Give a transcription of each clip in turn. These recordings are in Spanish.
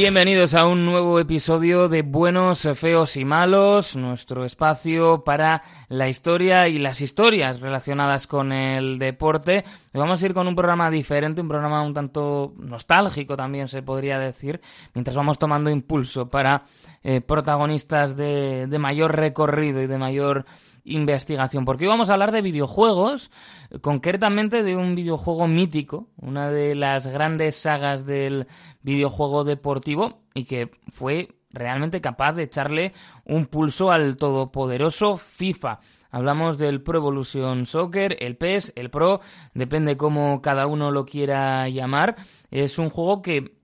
Bienvenidos a un nuevo episodio de Buenos, Feos y Malos, nuestro espacio para la historia y las historias relacionadas con el deporte. vamos a ir con un programa diferente, un programa un tanto nostálgico también se podría decir, mientras vamos tomando impulso para eh, protagonistas de, de mayor recorrido y de mayor investigación, porque hoy vamos a hablar de videojuegos, concretamente de un videojuego mítico, una de las grandes sagas del videojuego deportivo y que fue realmente capaz de echarle un pulso al todopoderoso FIFA. Hablamos del Pro Evolution Soccer, el PES, el Pro, depende cómo cada uno lo quiera llamar. Es un juego que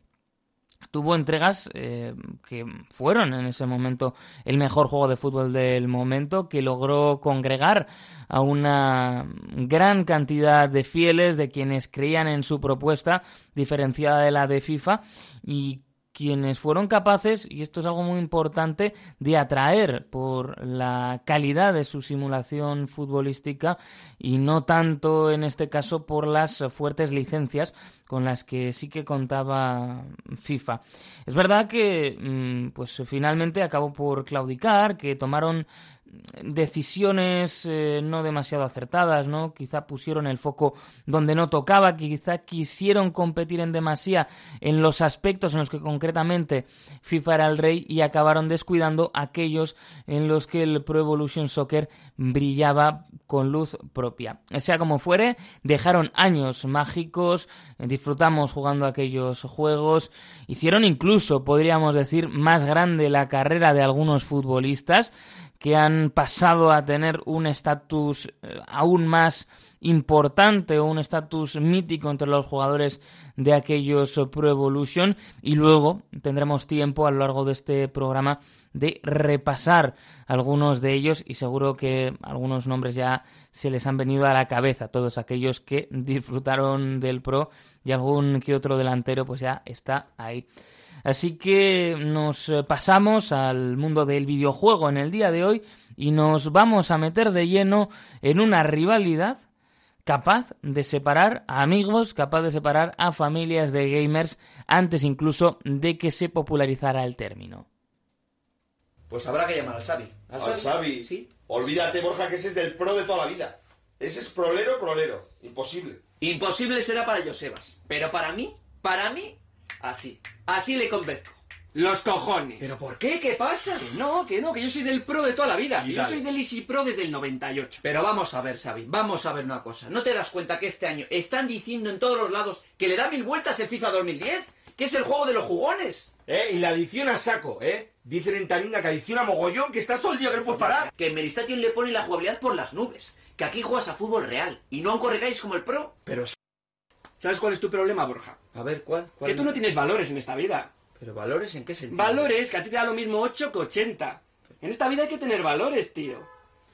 tuvo entregas eh, que fueron en ese momento el mejor juego de fútbol del momento, que logró congregar a una gran cantidad de fieles, de quienes creían en su propuesta, diferenciada de la de FIFA, y quienes fueron capaces, y esto es algo muy importante, de atraer por la calidad de su simulación futbolística y no tanto en este caso por las fuertes licencias con las que sí que contaba FIFA. Es verdad que mm, pues finalmente acabó por claudicar, que tomaron decisiones eh, no demasiado acertadas, ¿no? Quizá pusieron el foco donde no tocaba, quizá quisieron competir en demasía en los aspectos en los que concretamente FIFA era el rey y acabaron descuidando aquellos en los que el Pro Evolution Soccer brillaba con luz propia. Sea como fuere, dejaron años mágicos, disfrutamos jugando aquellos juegos, hicieron incluso, podríamos decir, más grande la carrera de algunos futbolistas, que han pasado a tener un estatus eh, aún más importante o un estatus mítico entre los jugadores de aquellos Pro Evolution y luego tendremos tiempo a lo largo de este programa de repasar algunos de ellos y seguro que algunos nombres ya se les han venido a la cabeza, todos aquellos que disfrutaron del Pro y algún que otro delantero pues ya está ahí. Así que nos pasamos al mundo del videojuego en el día de hoy y nos vamos a meter de lleno en una rivalidad capaz de separar a amigos, capaz de separar a familias de gamers antes incluso de que se popularizara el término. Pues habrá que llamar al Xavi. ¿Al, Xavi? Sí. Olvídate, Borja, que ese es del pro de toda la vida. Ese es prolero, prolero. Imposible. Imposible será para Josebas. Pero para mí, para mí, Así. Así le convenzco. Los cojones. ¿Pero por qué? ¿Qué pasa? Que no, que no, que yo soy del pro de toda la vida. yo soy del Easy Pro desde el 98. Pero vamos a ver, Xavi, vamos a ver una cosa. ¿No te das cuenta que este año están diciendo en todos los lados que le da mil vueltas el FIFA 2010? Que es el juego de los jugones. ¿Eh? Y la adicción a saco, ¿eh? Dicen en Taringa que adicción a mogollón, que estás todo el día que no puedes parar. Que en Meristation le pone la jugabilidad por las nubes. Que aquí juegas a fútbol real y no a un correcáis como el pro. Pero ¿Sabes cuál es tu problema, Borja? A ver, ¿cuál? ¿Cuál que tú no tienes valores en esta vida. ¿Pero valores en qué sentido? Valores que a ti te da lo mismo 8 que 80. En esta vida hay que tener valores, tío.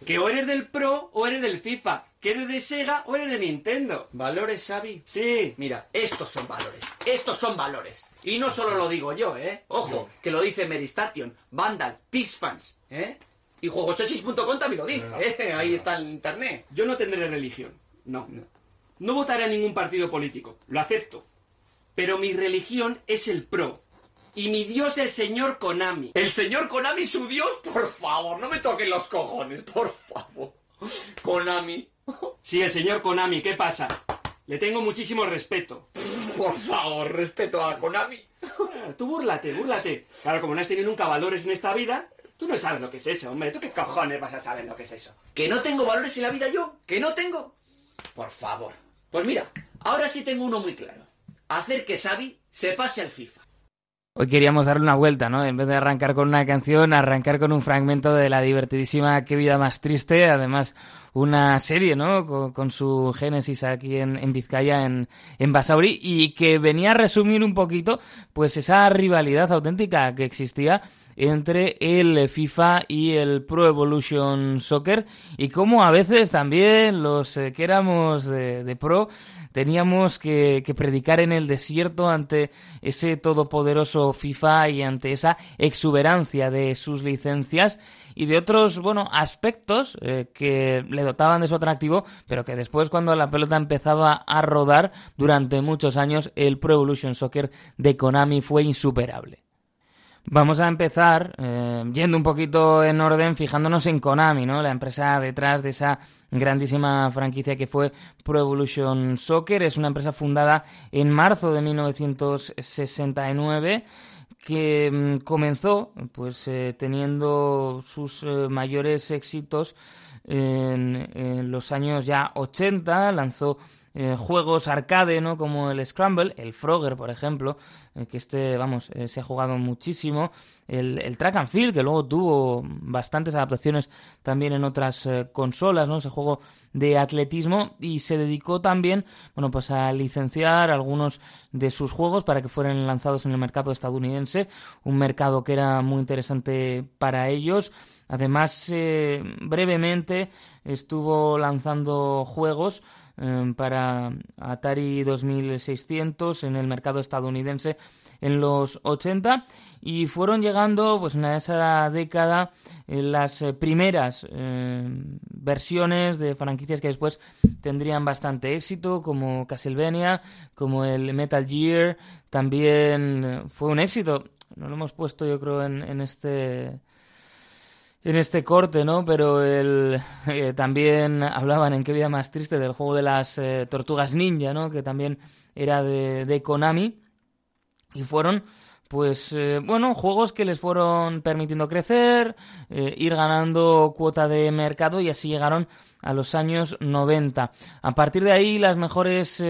Que o eres del Pro o eres del FIFA. Que eres de Sega o eres de Nintendo. ¿Valores, Xavi? Sí. Mira, estos son valores. Estos son valores. Y no solo lo digo yo, ¿eh? Ojo, que lo dice Meristation, Vandal, Pixfans, ¿eh? Y juegochachis.com también lo dice, ¿eh? Ahí está en internet. Yo no tendré religión. No. No. Votaré a ningún partido político, lo acepto. Pero mi religión es el pro. Y mi dios el señor Konami. ¿El señor Konami su dios? Por favor, no me toquen los cojones, por favor. Konami. Sí, el señor Konami, ¿qué pasa? Le tengo muchísimo respeto. Por favor, respeto a Konami. Ah, tú búrlate, búrlate. Claro, como no has tenido nunca valores en esta vida, tú no sabes lo que es eso, hombre. ¿Tú qué cojones vas a saber lo que es eso? ¿Que no tengo valores en la vida yo? ¿Que no tengo? Por favor. Pues mira, ahora sí tengo uno muy claro. Hacer que Xavi se pase al FIFA. Hoy queríamos darle una vuelta, ¿no? En vez de arrancar con una canción, arrancar con un fragmento de la divertidísima Qué vida más triste, además una serie, ¿no? Con, su génesis aquí en, Vizcaya, en, Basauri, y que venía a resumir un poquito, pues esa rivalidad auténtica que existía entre el FIFA y el Pro Evolution Soccer y cómo a veces también los eh, que éramos de, Pro teníamos que, predicar en el desierto ante ese todopoderoso FIFA y ante esa exuberancia de sus licencias y de otros, bueno, aspectos eh, que le dotaban de su atractivo, pero que después cuando la pelota empezaba a rodar durante muchos años, el Pro Evolution Soccer de Konami fue insuperable. Vamos a empezar eh, yendo un poquito en orden, fijándonos en Konami, ¿no? La empresa detrás de esa grandísima franquicia que fue Pro Evolution Soccer. Es una empresa fundada en marzo de 1969 que mm, comenzó pues eh, teniendo sus eh, mayores éxitos en, los años ya 80, lanzó eh, juegos arcade, ¿no? Como el Scramble, el Frogger, por ejemplo, eh, que este, vamos, se ha jugado muchísimo. El, Track and Field, que luego tuvo bastantes adaptaciones también en otras consolas, ¿no? Ese juego de atletismo y se dedicó también, bueno, pues a licenciar algunos de sus juegos para que fueran lanzados en el mercado estadounidense, un mercado que era muy interesante para ellos. Además, brevemente estuvo lanzando juegos Em, para Atari 2600 en el mercado estadounidense en los 80 y fueron llegando pues en esa década en las eh, primeras em, versiones de franquicias que después tendrían bastante éxito como Castlevania como el Metal Gear también eh, fue un éxito no lo hemos puesto yo creo en, en este en este corte, ¿no? Pero el, eh, también hablaban en qué vida más triste del juego de las eh, tortugas ninja, ¿no? Que también era de, de Konami. Y fueron, pues, eh, bueno, juegos que les fueron permitiendo crecer, ir ganando cuota de mercado y así llegaron a los años 90. A partir de ahí, las mejores,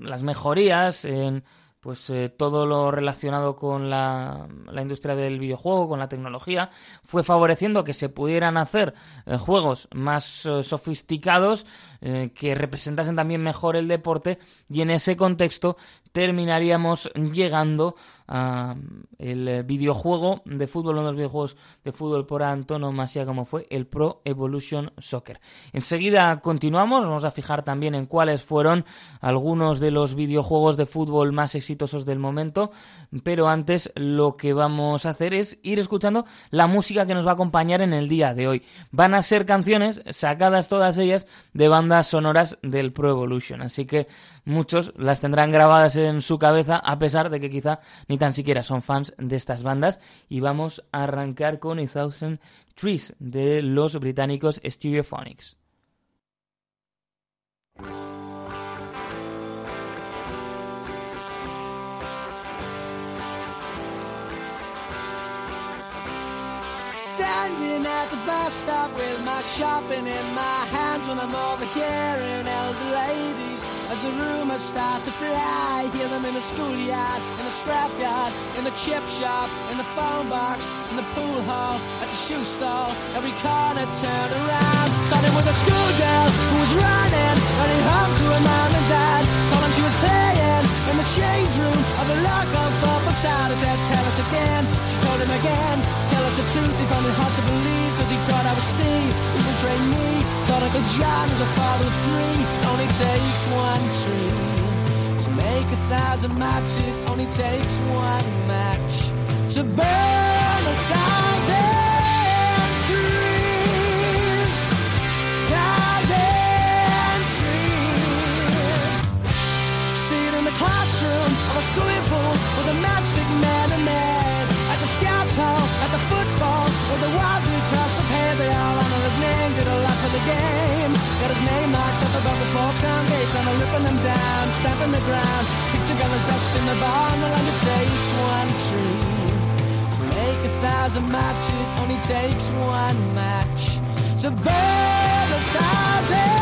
las mejorías en pues eh, todo lo relacionado con la, la, industria del videojuego, con la tecnología, fue favoreciendo que se pudieran hacer eh, juegos más eh, sofisticados que representasen también mejor el deporte y en ese contexto terminaríamos llegando a el videojuego de fútbol, uno de los videojuegos de fútbol por antonomasia como fue el Pro Evolution Soccer. Enseguida continuamos, vamos a fijar también en cuáles fueron algunos de los videojuegos de fútbol más exitosos del momento, pero antes lo que vamos a hacer es ir escuchando la música que nos va a acompañar en el día de hoy. Van a ser canciones sacadas todas ellas de bandas sonoras del Pro Evolution, así que muchos las tendrán grabadas en su cabeza, a pesar de que quizá ni tan siquiera son fans de estas bandas. Y vamos a arrancar con A Thousand Trees de los británicos Stereophonics. Standing at the bus stop with my shopping in my hands when I'm overhearing elder ladies as the rumors start to fly. Hear them in the schoolyard, in the scrapyard, in the chip shop, in the phone box, in the pool hall, at the shoe stall. Every corner turn around. Starting with a schoolgirl who was running, running home to her mom and dad. Told them she was playing in the change room of the local football side. I said, tell us again. She told him again, tell us the truth. He found it hard to believe, cause he thought I was Steve. He betrayed me, thought Uncle John was a father of three. Only takes one tree to make a thousand matches. Only takes one match to burn a thousand with a matchstick man and man. At the scouts hall, at the football, with the walls we trust the pay, they all honor his name, get a lot for the game. Got his name marked up above the sports and they're ripping them down, stamping the ground. Picture colors dust in the barn, the it takes one tree. To make a thousand matches, only takes one match. To burn a thousand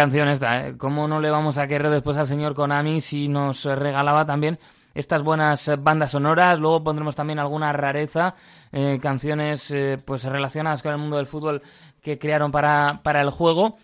canción esta, ¿eh? ¿Cómo no le vamos a querer después al señor Konami si nos regalaba también estas buenas eh, bandas sonoras? Luego pondremos también alguna rareza, eh, canciones eh, pues relacionadas con el mundo del fútbol que crearon para, para el juego.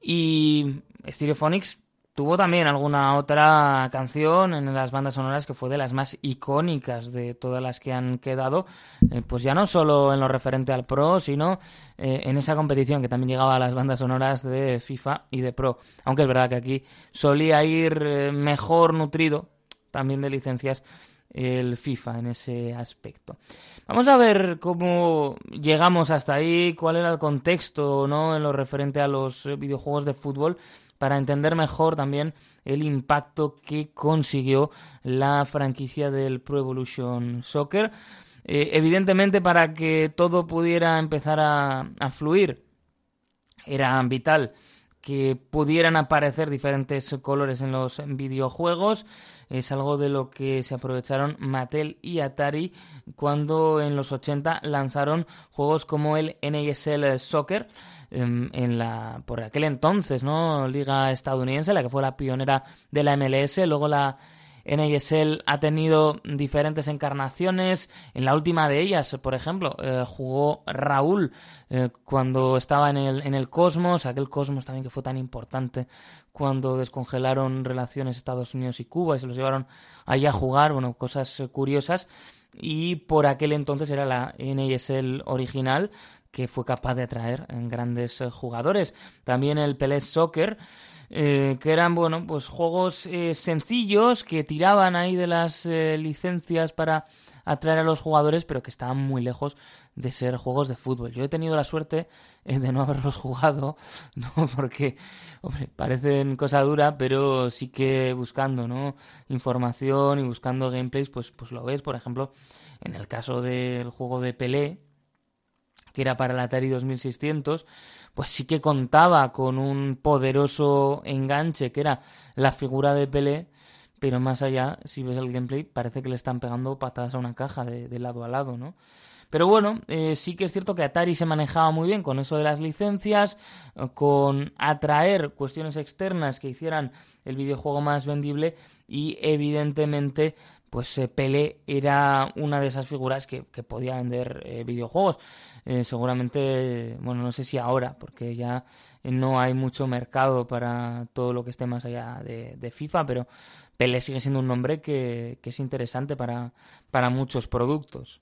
Y Stereophonics tuvo también alguna otra canción en las bandas sonoras que fue de las más icónicas de todas las que han quedado, eh, pues ya no solo en lo referente al Pro, sino eh, en esa competición que también llegaba a las bandas sonoras de FIFA y de Pro. Aunque es verdad que aquí solía ir eh, mejor nutrido también de licencias el FIFA en ese aspecto. Vamos a ver cómo llegamos hasta ahí, cuál era el contexto, ¿no? En lo referente a los videojuegos de fútbol para entender mejor también el impacto que consiguió la franquicia del Pro Evolution Soccer. Eh, evidentemente, para que todo pudiera empezar a, fluir, era vital que pudieran aparecer diferentes colores en los videojuegos. Es algo de lo que se aprovecharon Mattel y Atari cuando en los 80 lanzaron juegos como el NASL Soccer en la por aquel entonces, ¿no? Liga estadounidense, la que fue la pionera de la MLS, luego la NASL ha tenido diferentes encarnaciones. En la última de ellas, por ejemplo, eh, jugó Raúl eh, cuando estaba en el, en el Cosmos, aquel Cosmos también que fue tan importante cuando descongelaron relaciones Estados Unidos y Cuba y se los llevaron allá a jugar. Bueno, cosas eh, curiosas. Y por aquel entonces era la NASL original que fue capaz de atraer grandes eh, jugadores. También el Pelé Soccer eh, que eran, bueno, pues juegos eh, sencillos que tiraban ahí de las eh, licencias para atraer a los jugadores, pero que estaban muy lejos de ser juegos de fútbol. Yo he tenido la suerte de no haberlos jugado, ¿no? Porque, hombre, parecen cosa dura, pero sí que buscando, ¿no? Información y buscando gameplays, pues, pues lo ves. Por ejemplo, en el caso del juego de Pelé, que era para el Atari 2600, pues sí que contaba con un poderoso enganche que era la figura de Pelé, pero más allá, si ves el gameplay, parece que le están pegando patadas a una caja de, lado a lado, ¿no? Pero bueno, eh, sí que es cierto que Atari se manejaba muy bien con eso de las licencias, con atraer cuestiones externas que hicieran el videojuego más vendible y evidentemente pues eh, Pelé era una de esas figuras que, que podía vender eh, videojuegos. Eh, seguramente, bueno, no sé si ahora, porque ya no hay mucho mercado para todo lo que esté más allá de, de FIFA, pero Pelé sigue siendo un nombre que, que es interesante para, para muchos productos.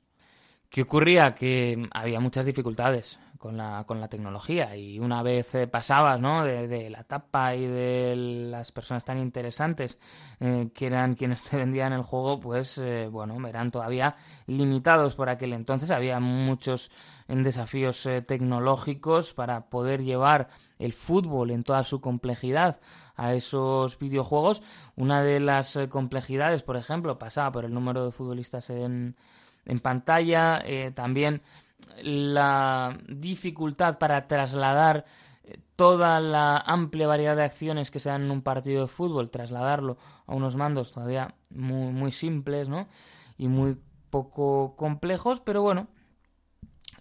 ¿Qué ocurría? Que había muchas dificultades con la, con la tecnología y una vez eh, pasabas ¿no? de, la tapa y de las personas tan interesantes eh, que eran quienes te vendían el juego, pues eh, bueno, eran todavía limitados por aquel entonces. Había muchos desafíos tecnológicos para poder llevar el fútbol en toda su complejidad a esos videojuegos. Una de las complejidades, por ejemplo, pasaba por el número de futbolistas en, en pantalla, también la dificultad para trasladar eh, toda la amplia variedad de acciones que se dan en un partido de fútbol, trasladarlo a unos mandos todavía muy, simples, ¿no? Y muy poco complejos, pero bueno,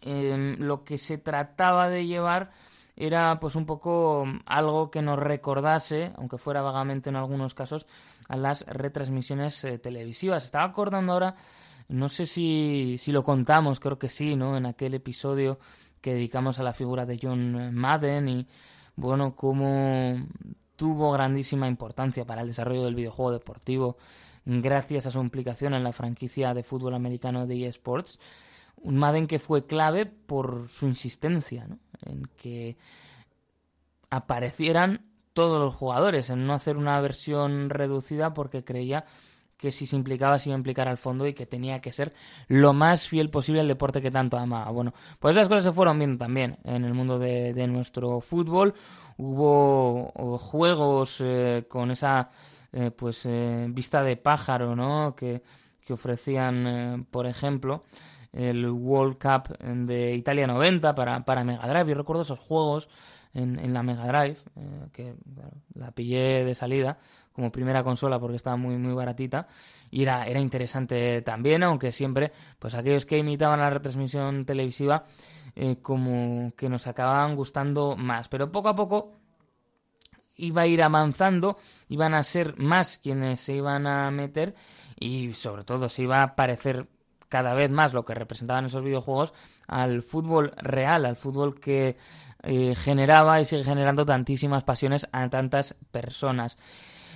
eh, lo que se trataba de llevar era pues un poco algo que nos recordase, aunque fuera vagamente en algunos casos, a las retransmisiones eh, televisivas. Estaba acordando ahora no sé si, si lo contamos, creo que sí, ¿no? En aquel episodio que dedicamos a la figura de John Madden y, bueno, cómo tuvo grandísima importancia para el desarrollo del videojuego deportivo gracias a su implicación en la franquicia de fútbol americano de eSports. Un Madden que fue clave por su insistencia, ¿no? En que aparecieran todos los jugadores, en no hacer una versión reducida porque creía que si se implicaba se iba a implicar al fondo y que tenía que ser lo más fiel posible al deporte que tanto amaba. Bueno, pues esas cosas se fueron viendo también en el mundo de, nuestro fútbol. Hubo juegos eh, con esa eh, pues eh, vista de pájaro, ¿no? Que, que ofrecían, por ejemplo, el World Cup de Italia 90 para, para Mega Drive. Yo recuerdo esos juegos en, en la Mega Drive, que la pillé de salida como primera consola porque estaba muy muy baratita y era, era interesante también, aunque siempre pues aquellos que imitaban la retransmisión televisiva eh, como que nos acababan gustando más. Pero poco a poco iba a ir avanzando, iban a ser más quienes se iban a meter y sobre todo se iba a parecer cada vez más lo que representaban esos videojuegos al fútbol real, al fútbol que eh, generaba y sigue generando tantísimas pasiones a tantas personas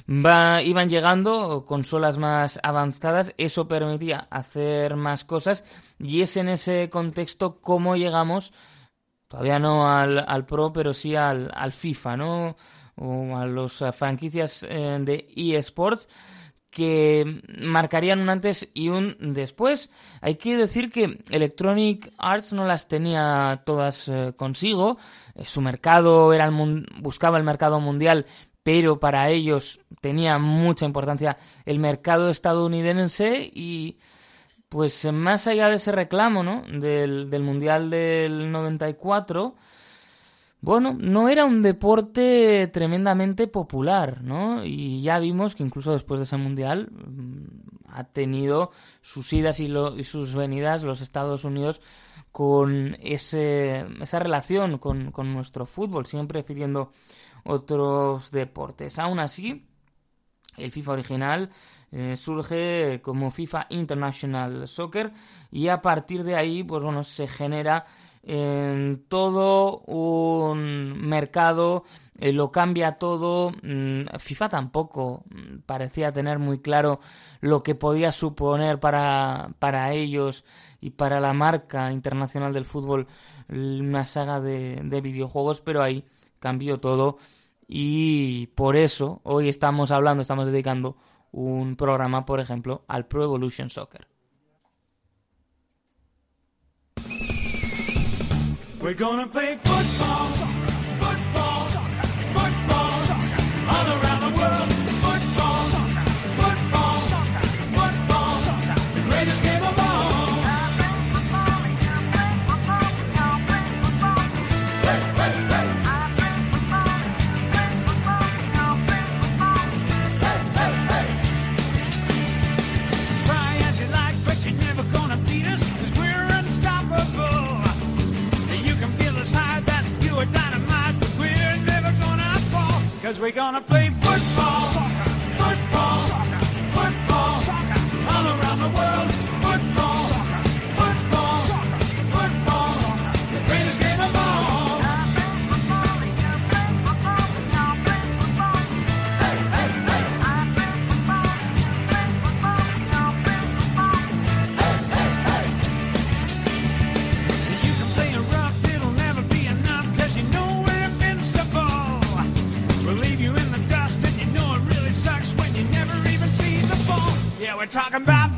iban llegando consolas más avanzadas, eso permitía hacer más cosas y es en ese contexto cómo llegamos, todavía no al, Pro, pero sí al, al, FIFA, ¿no? O a las franquicias eh, de eSports que marcarían un antes y un después. Hay que decir que Electronic Arts no las tenía todas eh, consigo. Eh, su mercado era el buscaba el mercado mundial, pero para ellos tenía mucha importancia el mercado estadounidense y pues más allá de ese reclamo ¿no? del, del Mundial del 94, bueno, no era un deporte tremendamente popular, ¿no? Y ya vimos que incluso después de ese Mundial mm, ha tenido sus idas y, y sus venidas los Estados Unidos con ese, esa relación con, con nuestro fútbol, siempre pidiendo otros deportes. Aún así, el FIFA original eh, surge como FIFA International Soccer y a partir de ahí, pues bueno, se genera en todo un mercado, eh, lo cambia todo. Mm, FIFA tampoco mm, parecía tener muy claro lo que podía suponer para, para ellos y para la marca internacional del fútbol una saga de, de videojuegos, pero ahí cambió todo y por eso hoy estamos hablando, estamos dedicando un programa, por ejemplo, al Pro Evolution Soccer. Cause we're gonna play talking about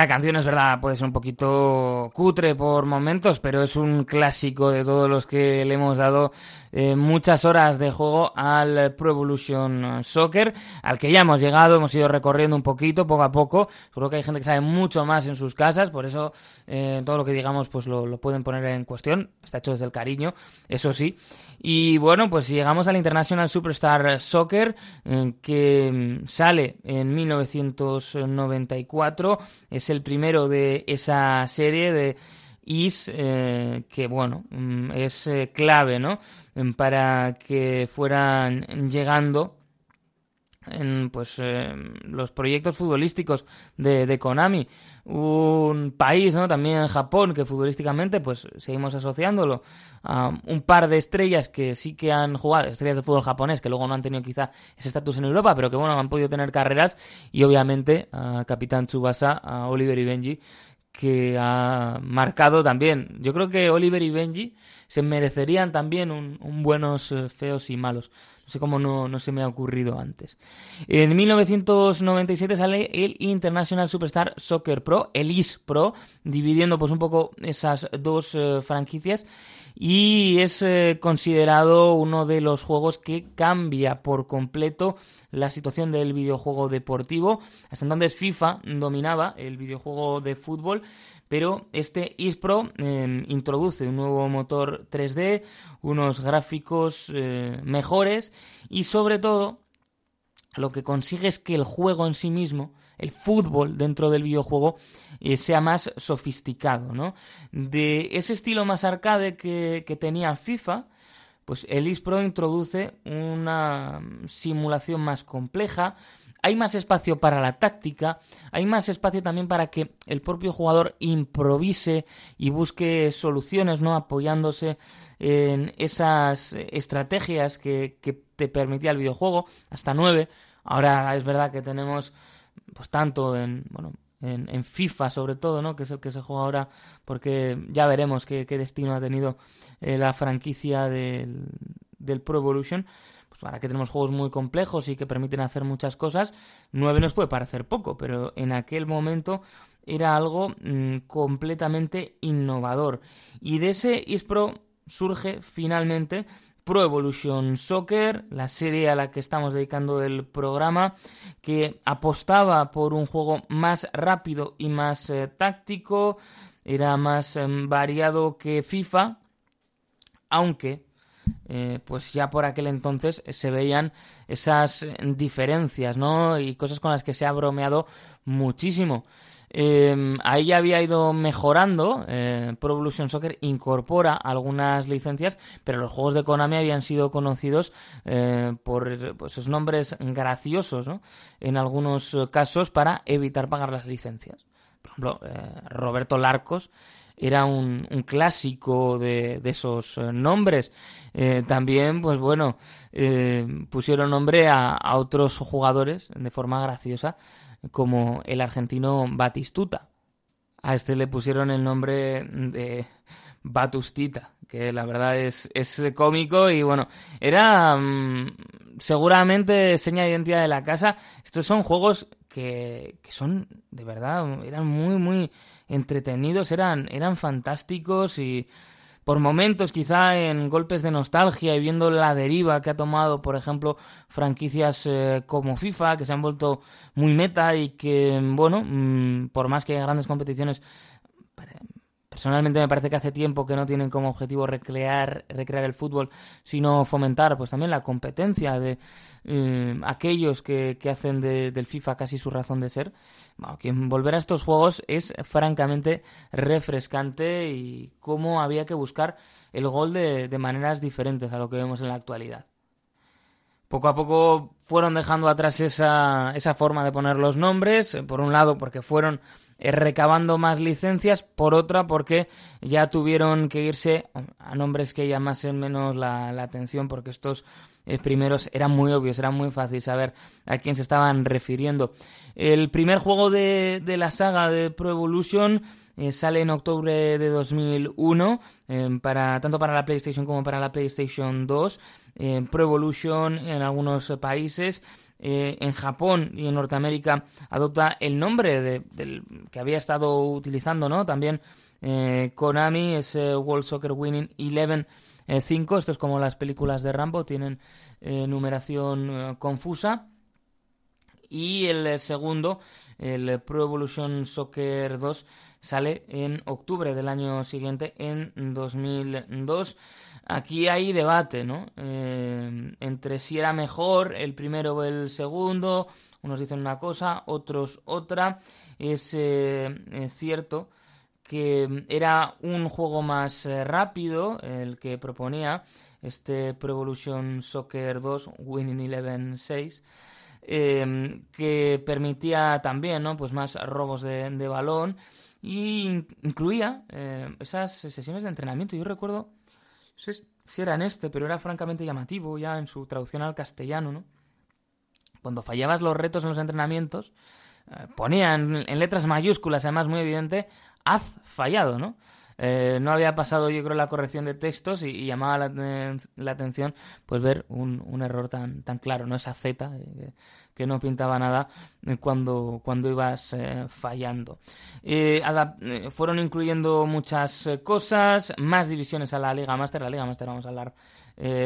La canción es verdad, puede ser un poquito cutre por momentos, pero es un clásico de todos los que le hemos dado eh, muchas horas de juego al Pro Evolution Soccer, al que ya hemos llegado, hemos ido recorriendo un poquito, poco a poco. Seguro que hay gente que sabe mucho más en sus casas, por eso eh, todo lo que digamos pues lo, lo, pueden poner en cuestión. Está hecho desde el cariño, eso sí. Y bueno, pues llegamos al International Superstar Soccer, eh, que mm, sale en 1994 es el primero de esa serie de Is, eh, que bueno, mm, es eh, clave, ¿no? Para que fueran llegando en pues eh, los proyectos futbolísticos de, de, Konami. Un país no también Japón que futbolísticamente pues seguimos asociándolo a un par de estrellas que sí que han jugado estrellas de fútbol japonés que luego no han tenido quizá ese estatus en Europa pero que bueno han podido tener carreras. Y obviamente a Capitán Tsubasa a Oliver y Benji que ha marcado también. Yo creo que Oliver y Benji se merecerían también un, buenos eh, feos y malos. No sé cómo no, no, se me ha ocurrido antes. En 1997 sale el International Superstar Soccer Pro, el IS Pro, dividiendo pues un poco esas dos eh, franquicias y es eh, considerado uno de los juegos que cambia por completo la situación del videojuego deportivo. Hasta entonces FIFA dominaba el videojuego de fútbol, pero este eSpro eh, introduce un nuevo motor 3D, unos gráficos eh, mejores y sobre todo lo que consigue es que el juego en sí mismo, el fútbol dentro del videojuego, eh, sea más sofisticado, ¿no? De ese estilo más arcade que, que tenía FIFA, pues el eSpro introduce una simulación más compleja, hay más espacio para la táctica, hay más espacio también para que el propio jugador improvise y busque soluciones, ¿no? Apoyándose en esas estrategias que, que te permitía el videojuego, hasta nueve. Ahora es verdad que tenemos, pues tanto en, bueno, en, FIFA sobre todo, ¿no? Que es el que se juega ahora, porque ya veremos qué, destino ha tenido eh, la franquicia del, del Pro Evolution pues ahora que tenemos juegos muy complejos y que permiten hacer muchas cosas, 9 nos puede parecer poco, pero en aquel momento era algo mmm, completamente innovador. Y de ese eSpro surge finalmente Pro Evolution Soccer, la serie a la que estamos dedicando el programa, que apostaba por un juego más rápido y más eh, táctico, era más eh, variado que FIFA, aunque eh, pues ya por aquel entonces se veían esas diferencias, ¿no? Y cosas con las que se ha bromeado muchísimo. Eh, ahí ya había ido mejorando. Eh, Pro Evolution Soccer incorpora algunas licencias, pero los juegos de Konami habían sido conocidos eh, por pues, esos nombres graciosos, ¿no? En algunos casos para evitar pagar las licencias. Por ejemplo, eh, Roberto Larcos era un, un clásico de, esos eh, nombres. Eh, también, pues bueno, eh, pusieron nombre a, otros jugadores de forma graciosa, como el argentino Batistuta. A este le pusieron el nombre de Batustita, que la verdad es, es cómico y bueno, era mmm, seguramente seña de identidad de la casa. Estos son juegos que, que son, de verdad, eran muy, muy entretenidos, eran, eran fantásticos y por momentos quizá en golpes de nostalgia y viendo la deriva que ha tomado, por ejemplo, franquicias eh, como FIFA, que se han vuelto muy meta y que, bueno, mmm, por más que haya grandes competiciones, personalmente me parece que hace tiempo que no tienen como objetivo recrear, recrear el fútbol, sino fomentar pues también la competencia de eh, aquellos que, que hacen de, del FIFA casi su razón de ser. Bueno, que volver a estos juegos es francamente refrescante y cómo había que buscar el gol de, de maneras diferentes a lo que vemos en la actualidad poco a poco fueron dejando atrás esa, esa forma de poner los nombres, por un lado porque fueron recabando más licencias, por otra porque ya tuvieron que irse a nombres que llamasen menos la, atención porque estos eh, primeros eran muy obvios, era muy fácil saber a quién se estaban refiriendo. El primer juego de, de la saga de Pro Evolution eh, sale en octubre de 2001, eh, para, tanto para la PlayStation como para la PlayStation 2. Eh, Pro Evolution en algunos países eh, en Japón y en Norteamérica adopta el nombre de, que había estado utilizando, ¿no? También eh, Konami, ese World Soccer Winning Eleven 5. Esto es como las películas de Rambo, tienen numeración confusa. Y el segundo, el Pro Evolution Soccer 2, sale en octubre del año siguiente, en 2002. Aquí hay debate, ¿no? Eh, entre si era mejor el primero o el segundo. Unos dicen una cosa, otros otra. Es eh, cierto que era un juego más eh, rápido el que proponía este Pro Evolution Soccer 2 Winning Eleven 6. que permitía también ¿no? pues más robos de, de balón y incluía esas sesiones de entrenamiento. Yo recuerdo si era en este, pero era francamente llamativo ya en su traducción al castellano, ¿no? Cuando fallabas los retos en los entrenamientos, eh, ponían en, letras mayúsculas, además muy evidente, haz fallado, ¿no? Eh, no había pasado, yo creo, la corrección de textos y, llamaba la, atención pues ver un, error tan, tan claro, ¿no? Esa Z eh, que no pintaba nada eh, cuando, cuando ibas eh, fallando. Eh, fueron incluyendo muchas cosas, más divisiones a la Liga Master, la Liga Master vamos a hablar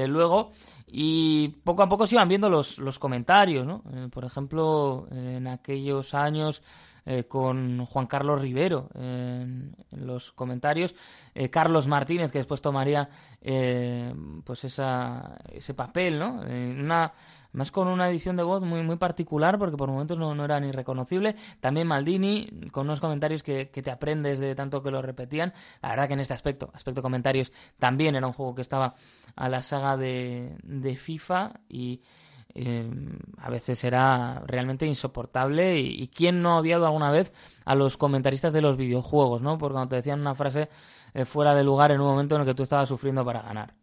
luego, y poco a poco se iban viendo los, los comentarios, ¿no? por ejemplo, en aquellos años eh, con Juan Carlos Rivero en, los comentarios, eh, Carlos Martínez, que después tomaría eh, pues esa, ese papel, ¿no? una, más con una edición de voz muy, muy particular, porque por momentos no, no era ni reconocible. También Maldini, con unos comentarios que, que te aprendes de tanto que lo repetían. La verdad que en este aspecto, aspecto comentarios, también era un juego que estaba a la saga de, de FIFA y eh, a veces era realmente insoportable y, quién no ha odiado alguna vez a los comentaristas de los videojuegos, ¿no? Porque cuando te decían una frase eh, fuera de lugar en un momento en el que tú estabas sufriendo para ganar.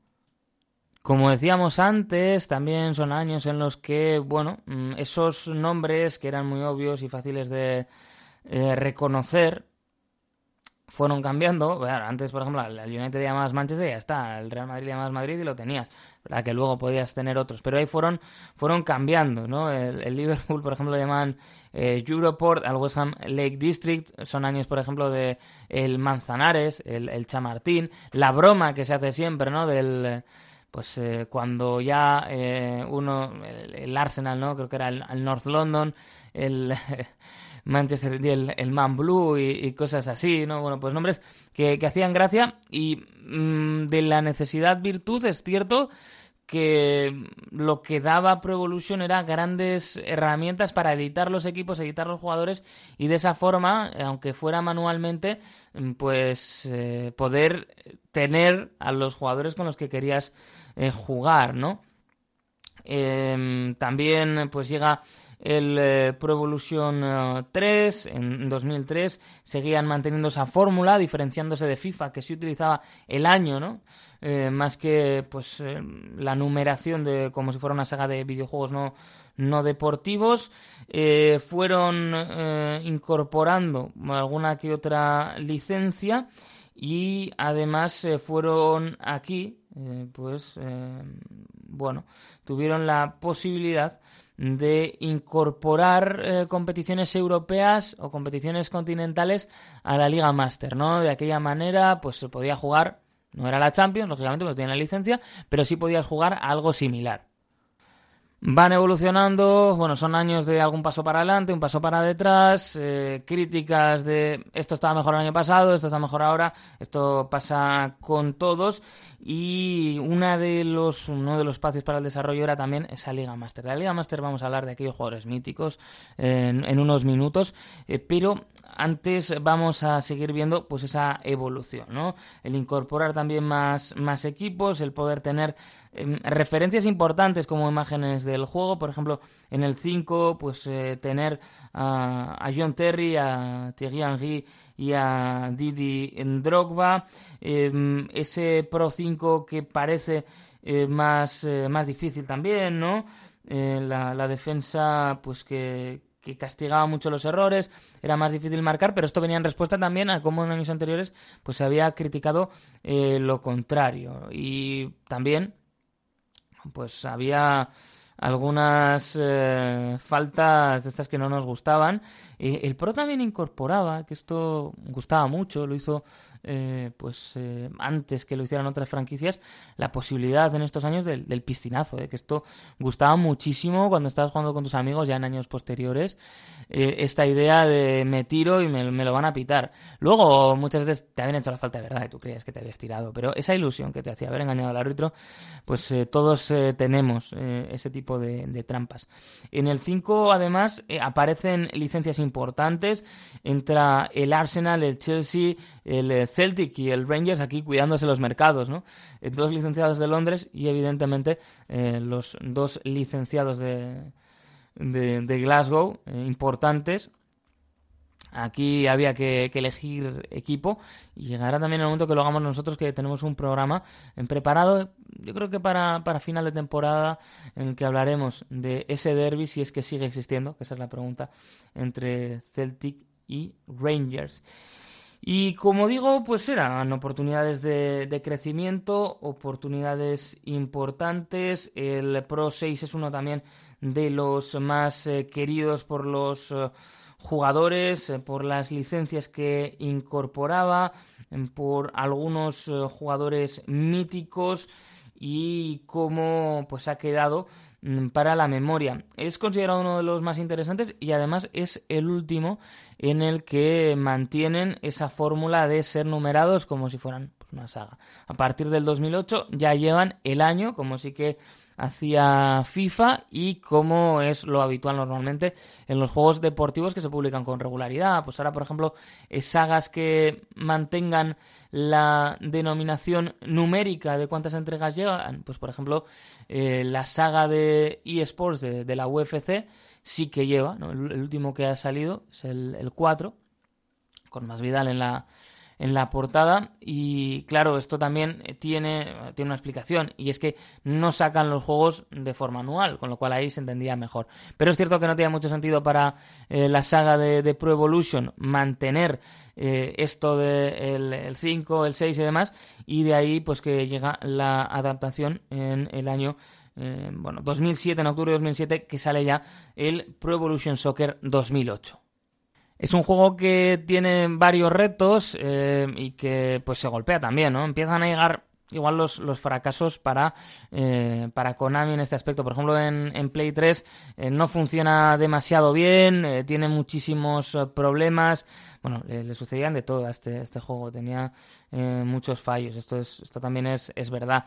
Como decíamos antes, también son años en los que, bueno, mm, esos nombres que eran muy obvios y fáciles de eh, reconocer, fueron cambiando. antes, por ejemplo, el United llamabas Manchester y ya está. El Real Madrid llamabas Madrid y lo tenías. ¿Verdad? Que luego podías tener otros. Pero ahí fueron, fueron cambiando, ¿no? El, Liverpool, por ejemplo, lo llamaban eh, Europort, al West Ham Lake District. Son años, por ejemplo, de el Manzanares, el, Chamartín. La broma que se hace siempre, ¿no? Del pues eh, cuando ya eh, uno, el, Arsenal, ¿no? Creo que era el North London, el Manchester el, el Man Blue y, cosas así, ¿no? Bueno, pues nombres que, hacían gracia y mm, de la necesidad virtud es cierto que lo que daba Pro Evolution era grandes herramientas para editar los equipos, editar los jugadores y de esa forma, aunque fuera manualmente, mm, pues eh, poder tener a los jugadores con los que querías eh, jugar, ¿no? Em, también pues llega el eh, Pro Evolution 3 eh, en 2003 seguían manteniendo esa fórmula diferenciándose de FIFA que sí utilizaba el año no eh, más que pues la numeración de como si fuera una saga de videojuegos no no deportivos. Fueron incorporando alguna que otra licencia y además fueron aquí pues bueno tuvieron la posibilidad de incorporar eh, competiciones europeas o competiciones continentales a la Liga Master, ¿no? De aquella manera, pues se podía jugar, no era la Champions, lógicamente, no tiene la licencia, pero sí podías jugar algo similar van evolucionando, bueno, son años de algún paso para adelante, un paso para detrás, eh, críticas de esto estaba mejor el año pasado, esto está mejor ahora, esto pasa con todos y una de los, uno de los espacios para el desarrollo era también esa Liga Master. La Liga Master vamos a hablar de aquellos jugadores míticos en, unos minutos, eh, pero antes vamos a seguir viendo pues esa evolución, ¿no? El incorporar también más, más equipos, el poder tener em, referencias importantes como imágenes del juego, por ejemplo, en el 5, pues eh, tener a, John Terry, a Thierry Henry y a Didi Drogba, em, ese Pro 5 que parece eh, más, eh, más difícil también, ¿no? la, la defensa, pues que, que castigaba mucho los errores, era más difícil marcar, pero esto venía en respuesta también a cómo en años anteriores pues se había criticado eh, lo contrario. Y también pues había algunas eh, faltas de estas que no nos gustaban. Eh, el Pro también incorporaba, que esto gustaba mucho, lo hizo eh, pues eh, antes que lo hicieran otras franquicias, la posibilidad en estos años del, del piscinazo, eh, que esto gustaba muchísimo cuando estabas jugando con tus amigos ya en años posteriores, eh, esta idea de me tiro y me, me lo van a pitar. Luego muchas veces te habían hecho la falta de verdad y tú creías que te habías tirado, pero esa ilusión que te hacía haber engañado al árbitro, pues eh, todos eh, tenemos ese tipo de, trampas. En el 5 además aparecen licencias importantes, entra el Arsenal, el Chelsea, el Celtic y el Rangers aquí cuidándose los mercados, ¿no? Eh, Dos licenciados de Londres y evidentemente eh, los dos licenciados de, de, Glasgow, eh, importantes. Aquí había que, que elegir equipo y llegará también el momento que lo hagamos nosotros, que tenemos un programa en preparado, yo creo que para, para final de temporada, en el que hablaremos de ese derby, si es que sigue existiendo, que esa es la pregunta, entre Celtic y Rangers. Y como digo, pues eran oportunidades de, de crecimiento, oportunidades importantes. El Pro 6 es uno también de los más eh, queridos por los eh, jugadores, eh, por las licencias que incorporaba, por algunos jugadores míticos y cómo pues ha quedado mm, para la memoria. Es considerado uno de los más interesantes y además es el último en el que mantienen esa fórmula de ser numerados como si fueran pues, una saga. A partir del 2008 ya llevan el año, como sí que hacía FIFA y como es lo habitual normalmente en los juegos deportivos que se publican con regularidad. Pues ahora, por ejemplo, eh, sagas que mantengan la denominación numérica de cuántas entregas llegan. Pues, por ejemplo, eh, la saga de eSports de, la UFC sí que lleva, ¿no? el, el último que ha salido es el, el 4, con más Vidal en la, en la portada y claro, esto también tiene, tiene una explicación y es que no sacan los juegos de forma anual, con lo cual ahí se entendía mejor. Pero es cierto que no tiene mucho sentido para eh, la saga de, de, Pro Evolution mantener eh, esto de el, el 5, el 6 y demás y de ahí pues que llega la adaptación en el año eh, bueno, 2007, en octubre de 2007, que sale ya el Pro Evolution Soccer 2008. Es un juego que tiene varios retos eh, y que pues se golpea también, ¿no? Empiezan a llegar igual los, los fracasos para, eh, para Konami en este aspecto. Por ejemplo, en, en Play 3 eh, no funciona demasiado bien, eh, tiene muchísimos problemas. Bueno, le sucedían de todo a este, este juego, tenía muchos fallos. Esto, es, esto también es, es verdad.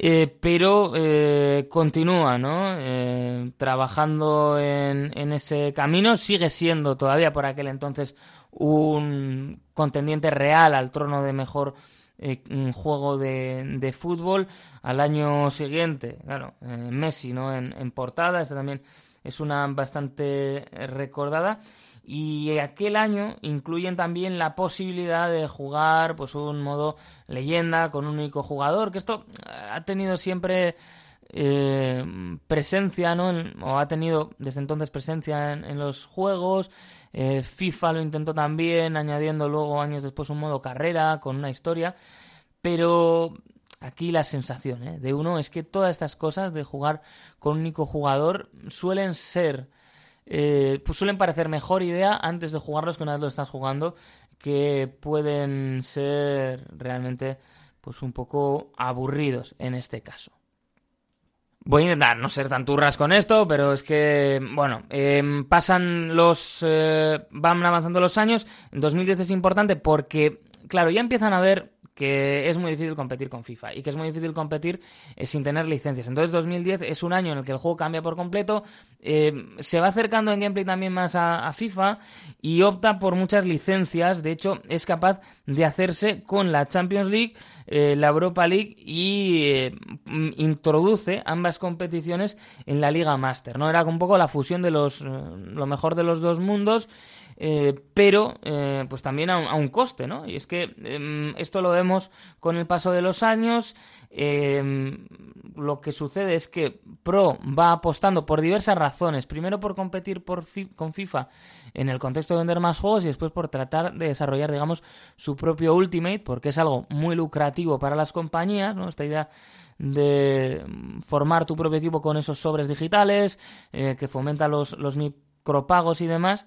Eh, pero eh, continúa, ¿no? Eh, trabajando en, en, ese camino, sigue siendo todavía por aquel entonces un contendiente real al trono de mejor eh, juego de, fútbol. Al año siguiente, claro, eh, Messi, ¿no? En, en portada, esta también es una bastante recordada. Y aquel año incluyen también la posibilidad de jugar pues un modo leyenda con un único jugador, que esto ha tenido siempre eh, presencia, ¿no? O ha tenido desde entonces presencia en, en los juegos. Eh, FIFA lo intentó también, añadiendo luego años después un modo carrera con una historia. Pero aquí la sensación ¿eh? de uno es que todas estas cosas de jugar con un único jugador suelen ser eh, pues suelen parecer mejor idea antes de jugarlos que una vez lo estás jugando, que pueden ser realmente pues un poco aburridos en este caso. Voy a intentar no ser tan turras con esto, pero es que, bueno, eh, pasan los... Eh, van avanzando los años. En 2010 es importante porque, claro, ya empiezan a ver que es muy difícil competir con FIFA y que es muy difícil competir eh, sin tener licencias. Entonces 2010 es un año en el que el juego cambia por completo, eh, se va acercando en gameplay también más a, FIFA y opta por muchas licencias, de hecho es capaz de hacerse con la Champions League, eh, la Europa League y eh, introduce ambas competiciones en la Liga Master, ¿no? Era un poco la fusión de los lo mejor de los dos mundos eh, pero eh, pues también a un, a un, coste, ¿no? Y es que eh, esto lo vemos con el paso de los años. Em, lo que sucede es que Pro va apostando por diversas razones. Primero por competir por con FIFA en el contexto de vender más juegos y después por tratar de desarrollar, digamos, su propio Ultimate, porque es algo muy lucrativo para las compañías, ¿no? Esta idea de formar tu propio equipo con esos sobres digitales, eh, que fomenta los, los micropagos y demás.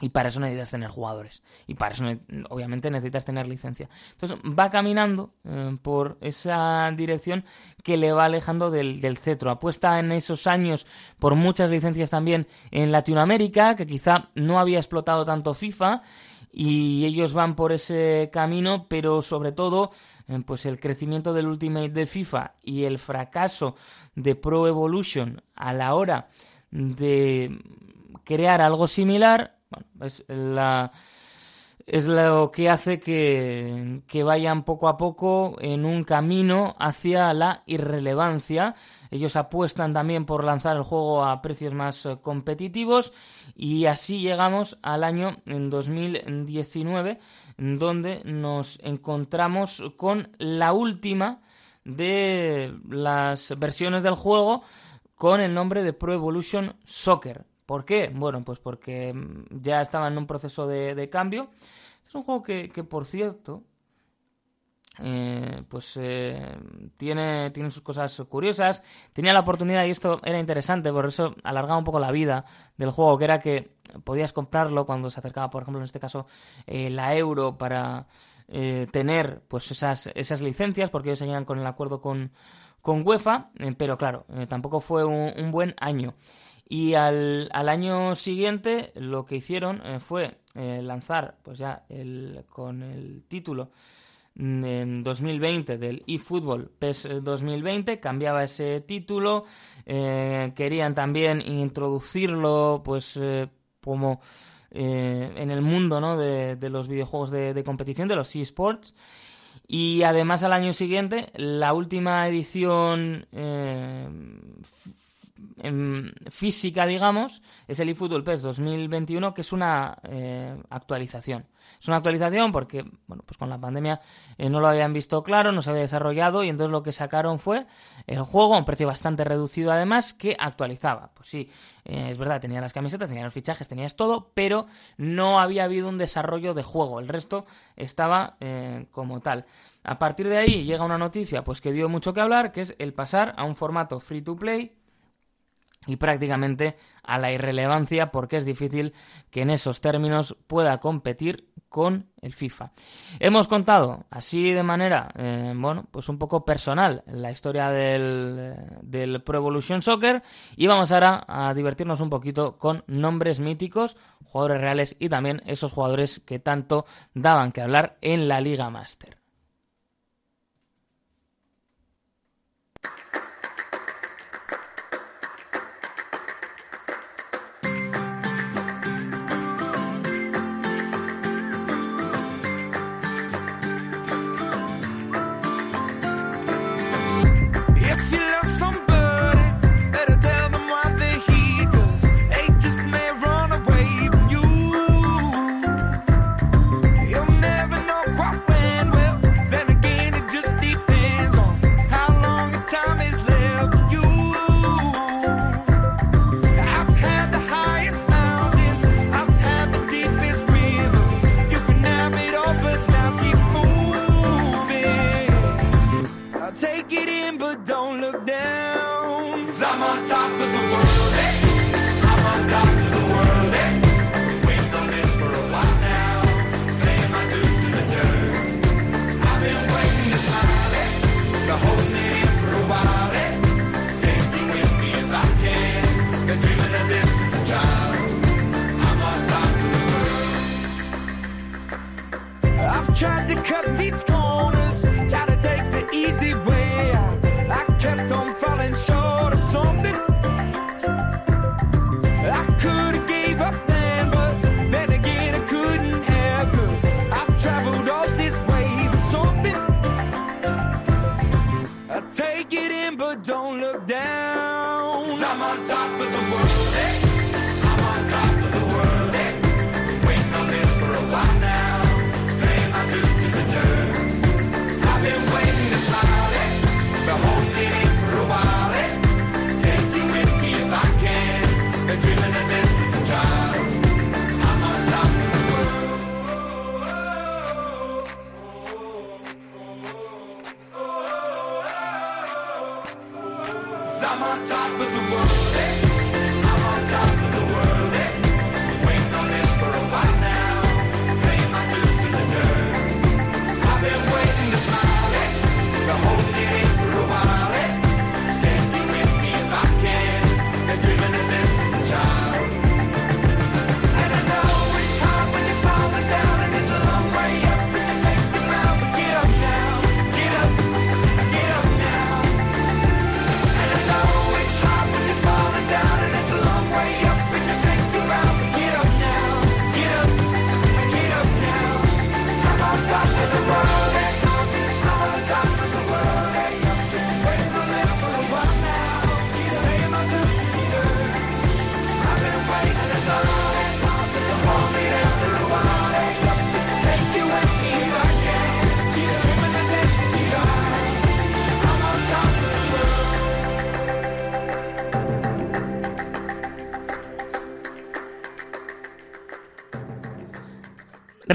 Y para eso necesitas tener jugadores. Y para eso, obviamente, necesitas tener licencia. Entonces, va caminando eh, por esa dirección que le va alejando del, del, cetro. Apuesta en esos años por muchas licencias también en Latinoamérica, que quizá no había explotado tanto FIFA. Y ellos van por ese camino, pero sobre todo, eh, pues el crecimiento del Ultimate de FIFA y el fracaso de Pro Evolution a la hora de crear algo similar bueno, es lo que hace que, que, vayan poco a poco en un camino hacia la irrelevancia. Ellos apuestan también por lanzar el juego a precios más competitivos y así llegamos al año 2019 donde nos encontramos con la última de las versiones del juego con el nombre de Pro Evolution Soccer. ¿Por qué? Bueno, pues porque ya estaba en un proceso de, de cambio. Es un juego que, que por cierto, eh, pues eh, tiene, tiene sus cosas curiosas. Tenía la oportunidad, y esto era interesante, por eso alargaba un poco la vida del juego, que era que podías comprarlo cuando se acercaba, por ejemplo, en este caso, eh, la euro para eh, tener pues esas, esas licencias, porque ellos seguían con el acuerdo con, con UEFA, pero claro, tampoco fue un buen año. Y al, al, año siguiente lo que hicieron eh, fue eh, lanzar, pues ya el, con el título en 2020 del eFootball PES 2020, cambiaba ese título, eh, querían también introducirlo pues como en el mundo ¿no? de, de, los videojuegos de, competición, de los eSports. Y además al año siguiente, la última edición en física, digamos, es el eFootball PES 2021, que es una eh, actualización. Es una actualización porque, bueno, pues con la pandemia eh, no lo habían visto claro, no se había desarrollado y entonces lo que sacaron fue el juego a un precio bastante reducido además que actualizaba. Pues sí, eh, es verdad, tenía las camisetas, tenía los fichajes, tenías todo, pero no había habido un desarrollo de juego. El resto estaba como tal. A partir de ahí llega una noticia pues que dio mucho que hablar, que es el pasar a un formato free to play y prácticamente a la irrelevancia porque es difícil que en esos términos pueda competir con el FIFA. Hemos contado así de manera, eh, bueno, pues un poco personal la historia del, del, Pro Evolution Soccer y vamos ahora a divertirnos un poquito con nombres míticos, jugadores reales y también esos jugadores que tanto daban que hablar en la Liga Master.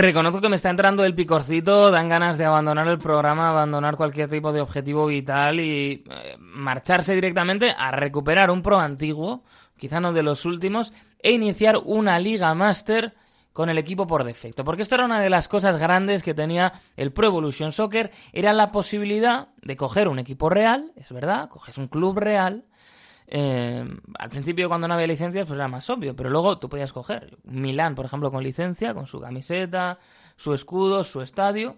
Reconozco que me está entrando el picorcito, dan ganas de abandonar el programa, abandonar cualquier tipo de objetivo vital y eh, marcharse directamente a recuperar un pro antiguo, quizá no de los últimos, e iniciar una Liga Master con el equipo por defecto. Porque esto era una de las cosas grandes que tenía el Pro Evolution Soccer, era la posibilidad de coger un equipo real, es verdad, coges un club real, eh, al principio cuando no había licencias pues era más obvio, pero luego tú podías coger Milán, por ejemplo, con licencia, con su camiseta, su escudo, su estadio,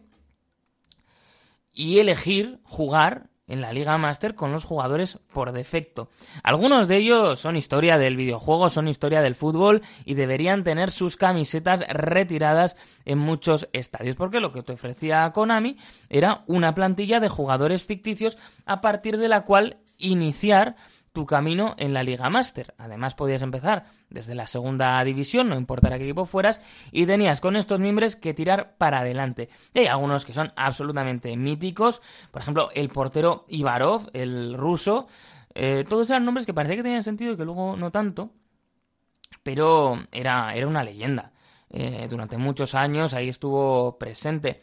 y elegir jugar en la Liga Master con los jugadores por defecto. Algunos de ellos son historia del videojuego, son historia del fútbol y deberían tener sus camisetas retiradas en muchos estadios, porque lo que te ofrecía Konami era una plantilla de jugadores ficticios a partir de la cual iniciar tu camino en la Liga Master. Además, podías empezar desde la segunda división, no importara qué equipo fueras, y tenías con estos miembros que tirar para adelante. Y hay algunos que son absolutamente míticos, por ejemplo, el portero Ivarov, el ruso. Eh, todos eran nombres que parecía que tenían sentido y que luego no tanto, pero era, era una leyenda. Eh, durante muchos años ahí estuvo presente.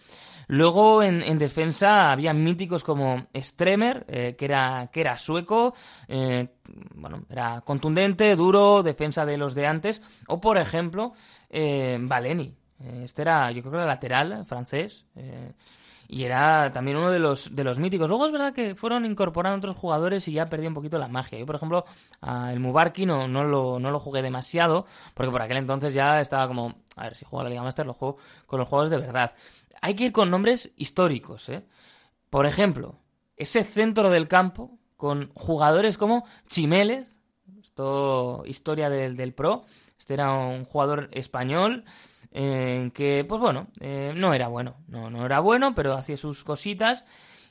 Luego en, defensa había míticos como Stremer, eh, que, era, que era sueco, eh, bueno, era contundente, duro, defensa de los de antes, o por ejemplo, eh, Valeni. este era, yo creo que era lateral francés y era también uno de los, de los míticos. Luego es verdad que fueron incorporando otros jugadores y ya perdí un poquito la magia. Yo, por ejemplo, el Mubarki no, no, lo, no lo jugué demasiado, porque por aquel entonces ya estaba como, a ver, si juego la Liga Master, lo juego con los juegos de verdad hay que ir con nombres históricos. ¿eh? Por ejemplo, ese centro del campo con jugadores como Chimélez, esto historia del, del Pro, este era un jugador español eh, que, pues bueno, eh, no era bueno, no, no era bueno, pero hacía sus cositas.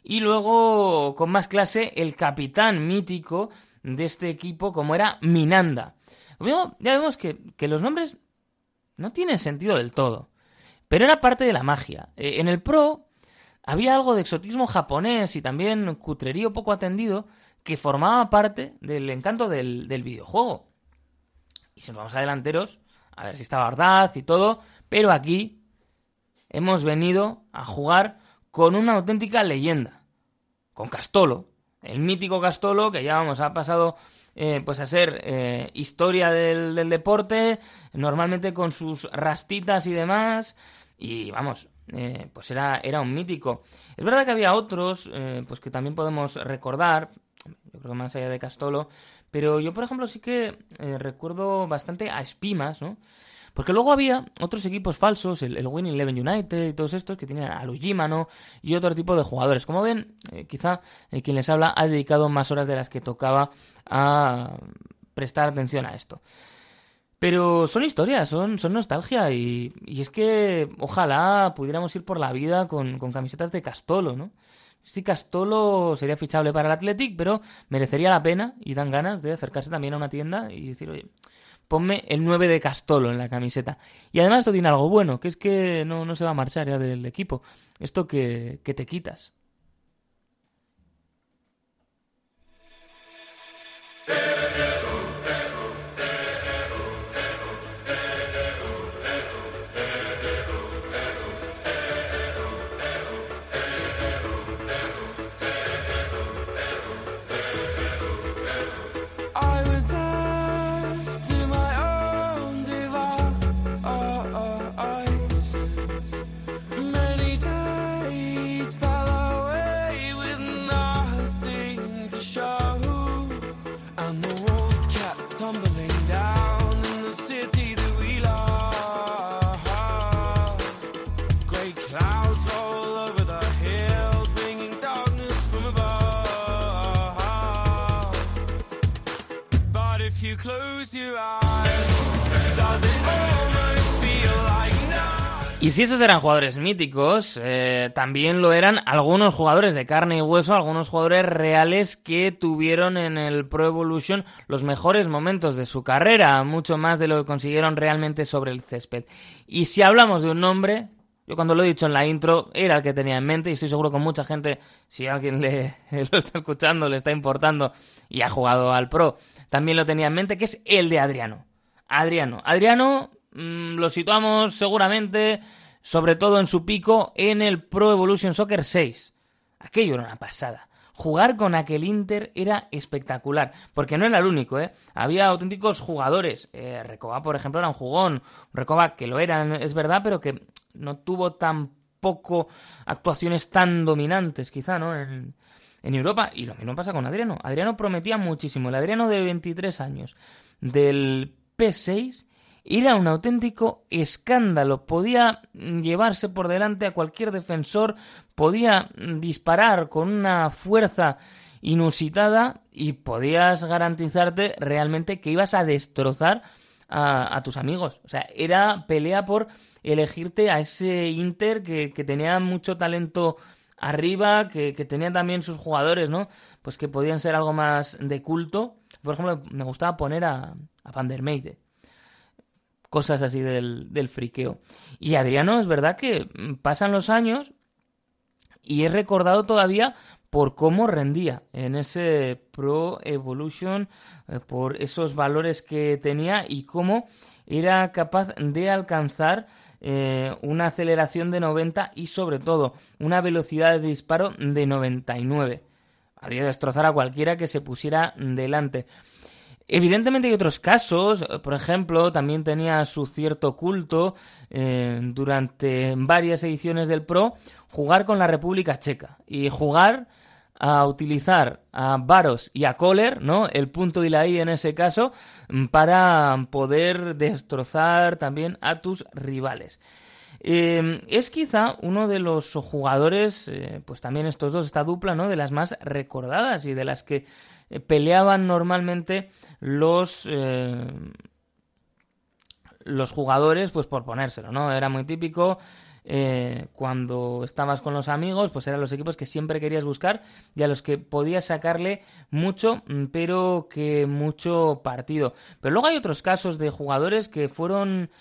Y luego, con más clase, el capitán mítico de este equipo, como era Minanda. ya vemos que, que los nombres no tienen sentido del todo. Pero era parte de la magia. Eh, en el Pro había algo de exotismo japonés y también cutrerío poco atendido que formaba parte del encanto del, videojuego. Y si nos vamos a delanteros, a ver si estaba verdad y todo, pero aquí hemos venido a jugar con una auténtica leyenda, con Castolo, el mítico Castolo que ya vamos, ha pasado eh, pues a ser eh, historia del, del, deporte, normalmente con sus rastitas y demás, y vamos, eh, pues era, era un mítico. Es verdad que había otros, pues que también podemos recordar, yo creo que más allá de Castolo, pero yo, por ejemplo, sí que recuerdo bastante a Espimas, ¿no? Porque luego había otros equipos falsos, el, Winning Eleven United y todos estos que tenían a Lujimano y otro tipo de jugadores. Como ven, eh, quizá eh, quien les habla ha dedicado más horas de las que tocaba a prestar atención a esto. Pero son historias, son, son nostalgia y, es que ojalá pudiéramos ir por la vida con, con camisetas de Castolo, ¿no? Sí, Castolo sería fichable para el Athletic, pero merecería la pena y dan ganas de acercarse también a una tienda y decir, oye, ponme el 9 de Castolo en la camiseta. Y además esto tiene algo bueno, que es que no, no se va a marchar ya del equipo. Esto que, que te quitas. Y si esos eran jugadores míticos, eh, también lo eran algunos jugadores de carne y hueso, algunos jugadores reales que tuvieron en el Pro Evolution los mejores momentos de su carrera, mucho más de lo que consiguieron realmente sobre el césped. Y si hablamos de un nombre, yo cuando lo he dicho en la intro, era el que tenía en mente y estoy seguro que mucha gente, si alguien le, lo está escuchando, le está importando y ha jugado al Pro, también lo tenía en mente, que es el de Adriano. Adriano. Adriano mm, lo situamos seguramente sobre todo en su pico en el Pro Evolution Soccer 6. Aquello era una pasada. Jugar con aquel Inter era espectacular, porque no era el único, ¿eh? Había auténticos jugadores. Eh, Recoba, por ejemplo, era un jugón. Recoba que lo era, es verdad, pero que no tuvo tampoco actuaciones tan dominantes, quizá, ¿no? En Europa. Y lo mismo pasa con Adriano. Adriano prometía muchísimo. El Adriano de 23 años del P6 era un auténtico escándalo. Podía llevarse por delante a cualquier defensor, podía disparar con una fuerza inusitada y podías garantizarte realmente que ibas a destrozar a, tus amigos. O sea, era pelea por elegirte a ese Inter que, tenía mucho talento arriba, que, tenía también sus jugadores, ¿no? Pues que podían ser algo más de culto. Por ejemplo, me gustaba poner a, a Van der Meide cosas así del, del friqueo. Y Adriano, es verdad que pasan los años y es recordado todavía por cómo rendía en ese Pro Evolution, eh, por esos valores que tenía y cómo era capaz de alcanzar eh, una aceleración de 90 y sobre todo una velocidad de disparo de 99. Haría destrozar a cualquiera que se pusiera delante. Evidentemente hay otros casos, por ejemplo, también tenía su cierto culto eh, durante varias ediciones del Pro jugar con la República Checa y jugar a utilizar a Varos y a Kohler, ¿no? El punto y la I en ese caso, para poder destrozar también a tus rivales. Eh, es quizá uno de los jugadores, eh, pues también estos dos, esta dupla, ¿no? De las más recordadas y de las que eh, peleaban normalmente los eh, los jugadores pues por ponérselo no era muy típico eh, cuando estabas con los amigos, pues eran los equipos que siempre querías buscar y a los que podías sacarle mucho, mm, pero que mucho partido. Pero luego hay otros casos de jugadores que fueron,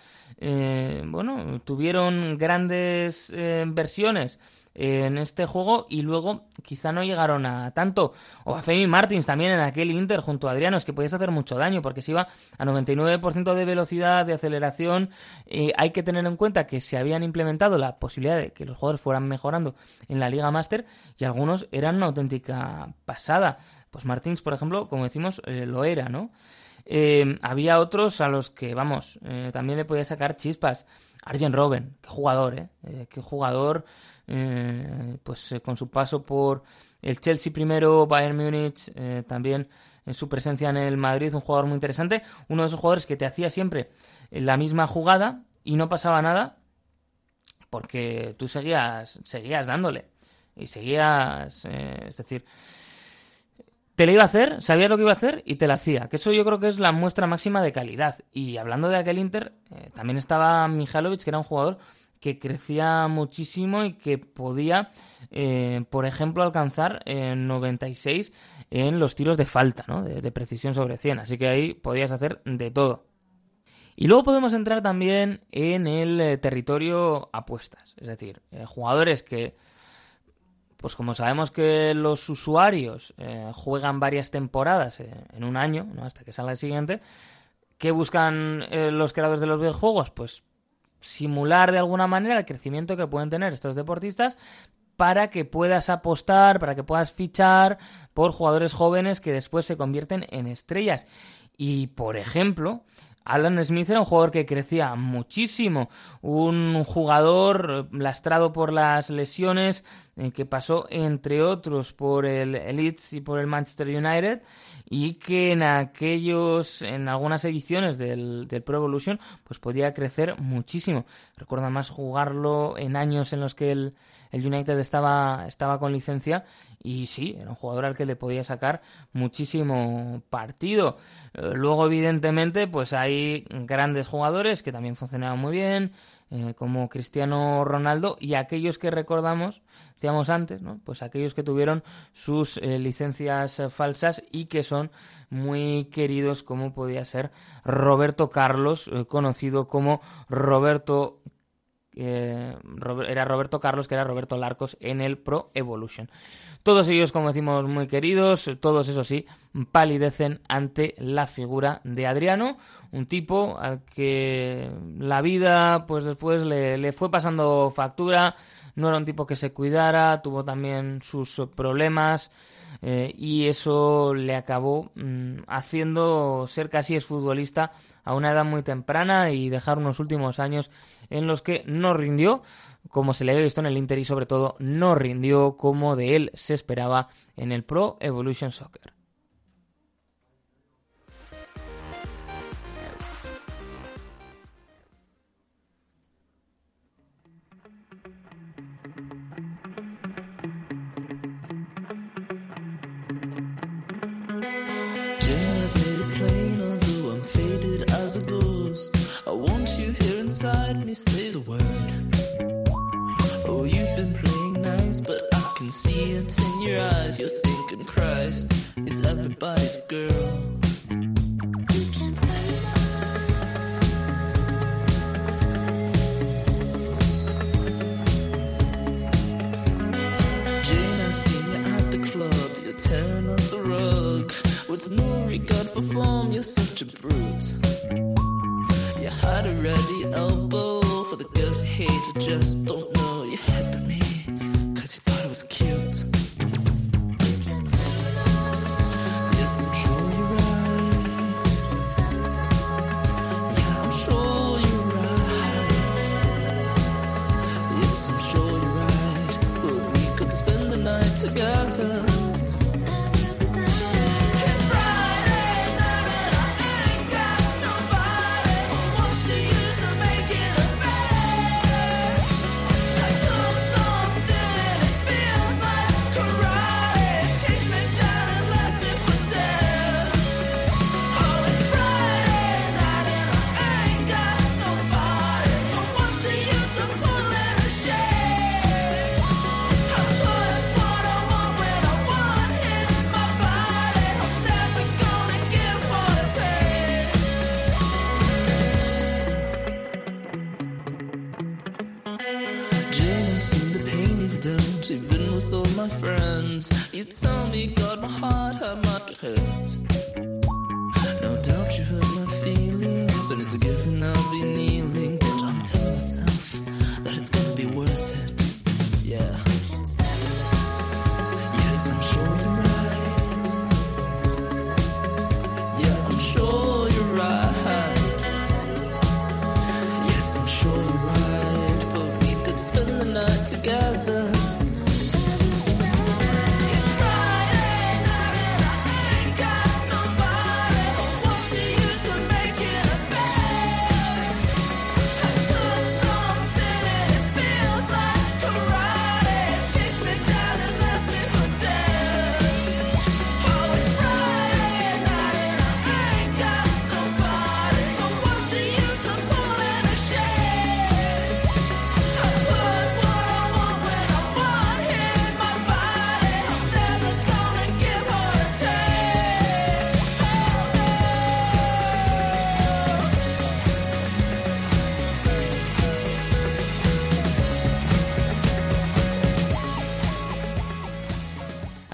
bueno, tuvieron grandes versiones en este juego y luego quizá no llegaron a tanto. O a Femi Martins también en aquel Inter junto a Adriano, es que podías hacer mucho daño porque se iba a 99% de velocidad, de aceleración. Eh, hay que tener en cuenta que se habían implementado la posibilidad de que los jugadores fueran mejorando en la Liga Master y algunos eran una auténtica pasada. Pues Martins, por ejemplo, como decimos, eh, lo era, ¿no? Eh, había otros a los que, vamos, también le podía sacar chispas. Arjen Robben, qué jugador, ¿eh? qué jugador eh, pues eh, con su paso por el Chelsea primero, Bayern Múnich, eh, también en su presencia en el Madrid, un jugador muy interesante, uno de esos jugadores que te hacía siempre la misma jugada y no pasaba nada porque tú seguías, seguías dándole y seguías, es decir, te la iba a hacer, sabías lo que iba a hacer y te la hacía. Que eso yo creo que es la muestra máxima de calidad. Y hablando de aquel Inter, también estaba Mijalovic, que era un jugador que crecía muchísimo y que podía, eh, por ejemplo, alcanzar en 96 en los tiros de falta, ¿no? de, precisión sobre 100. Así que ahí podías hacer de todo. Y luego podemos entrar también en el eh, territorio apuestas, es decir, eh, jugadores que, pues como sabemos que los usuarios juegan varias temporadas en un año, ¿no? hasta que salga el siguiente, ¿qué buscan los creadores de los videojuegos? Pues simular de alguna manera el crecimiento que pueden tener estos deportistas para que puedas apostar, para que puedas fichar por jugadores jóvenes que después se convierten en estrellas. Y, por ejemplo, Alan Smith era un jugador que crecía muchísimo, un jugador lastrado por las lesiones, eh, que pasó entre otros por el Leeds y por el Manchester United y que en aquellos, en algunas ediciones del, del, Pro Evolution, pues podía crecer muchísimo. Recuerdo más jugarlo en años en los que el, el, United estaba, estaba con licencia y sí, era un jugador al que le podía sacar muchísimo partido. Eh, luego, evidentemente, pues hay grandes jugadores que también funcionaban muy bien, eh, como Cristiano Ronaldo y aquellos que recordamos, decíamos antes, ¿no? pues aquellos que tuvieron sus eh, licencias eh, falsas y que son muy queridos como podía ser Roberto Carlos, conocido como Roberto era Roberto Carlos, que era Roberto Larcos en el Pro Evolution. Todos ellos, como decimos, muy queridos, todos, eso sí, palidecen ante la figura de Adriano, un tipo al que la vida pues después le, le fue pasando factura, no era un tipo que se cuidara, tuvo también sus problemas, eh, y eso le acabó mm, haciendo ser casi exfutbolista a una edad muy temprana y dejar unos últimos años en los que no rindió como se le había visto en el Inter y sobre todo no rindió como de él se esperaba en el Pro Evolution Soccer. Inside me, say the word. Oh, you've been playing nice, but I can see it in your eyes. You're thinking Christ is everybody's girl. You can't spend Jane, I seen you at the club. You're tearing up the rug. With no regard for form, you're such a brute. How to ride elbow for the girls who hate you just don't know.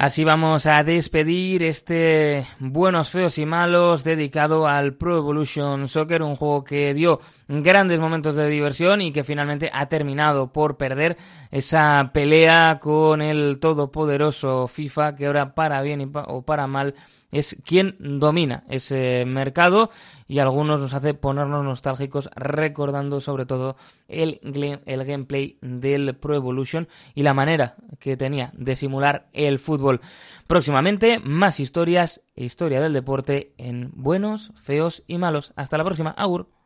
Así vamos a despedir este Buenos, Feos y Malos dedicado al Pro Evolution Soccer, un juego que dio grandes momentos de diversión y que finalmente ha terminado por perder esa pelea con el todopoderoso FIFA que ahora para bien y pa- o para mal es quien domina ese mercado y a algunos nos hace ponernos nostálgicos recordando sobre todo el, el gameplay del Pro Evolution y la manera que tenía de simular el fútbol. Próximamente más historias e historia del deporte en buenos, feos y malos. Hasta la próxima. Agur.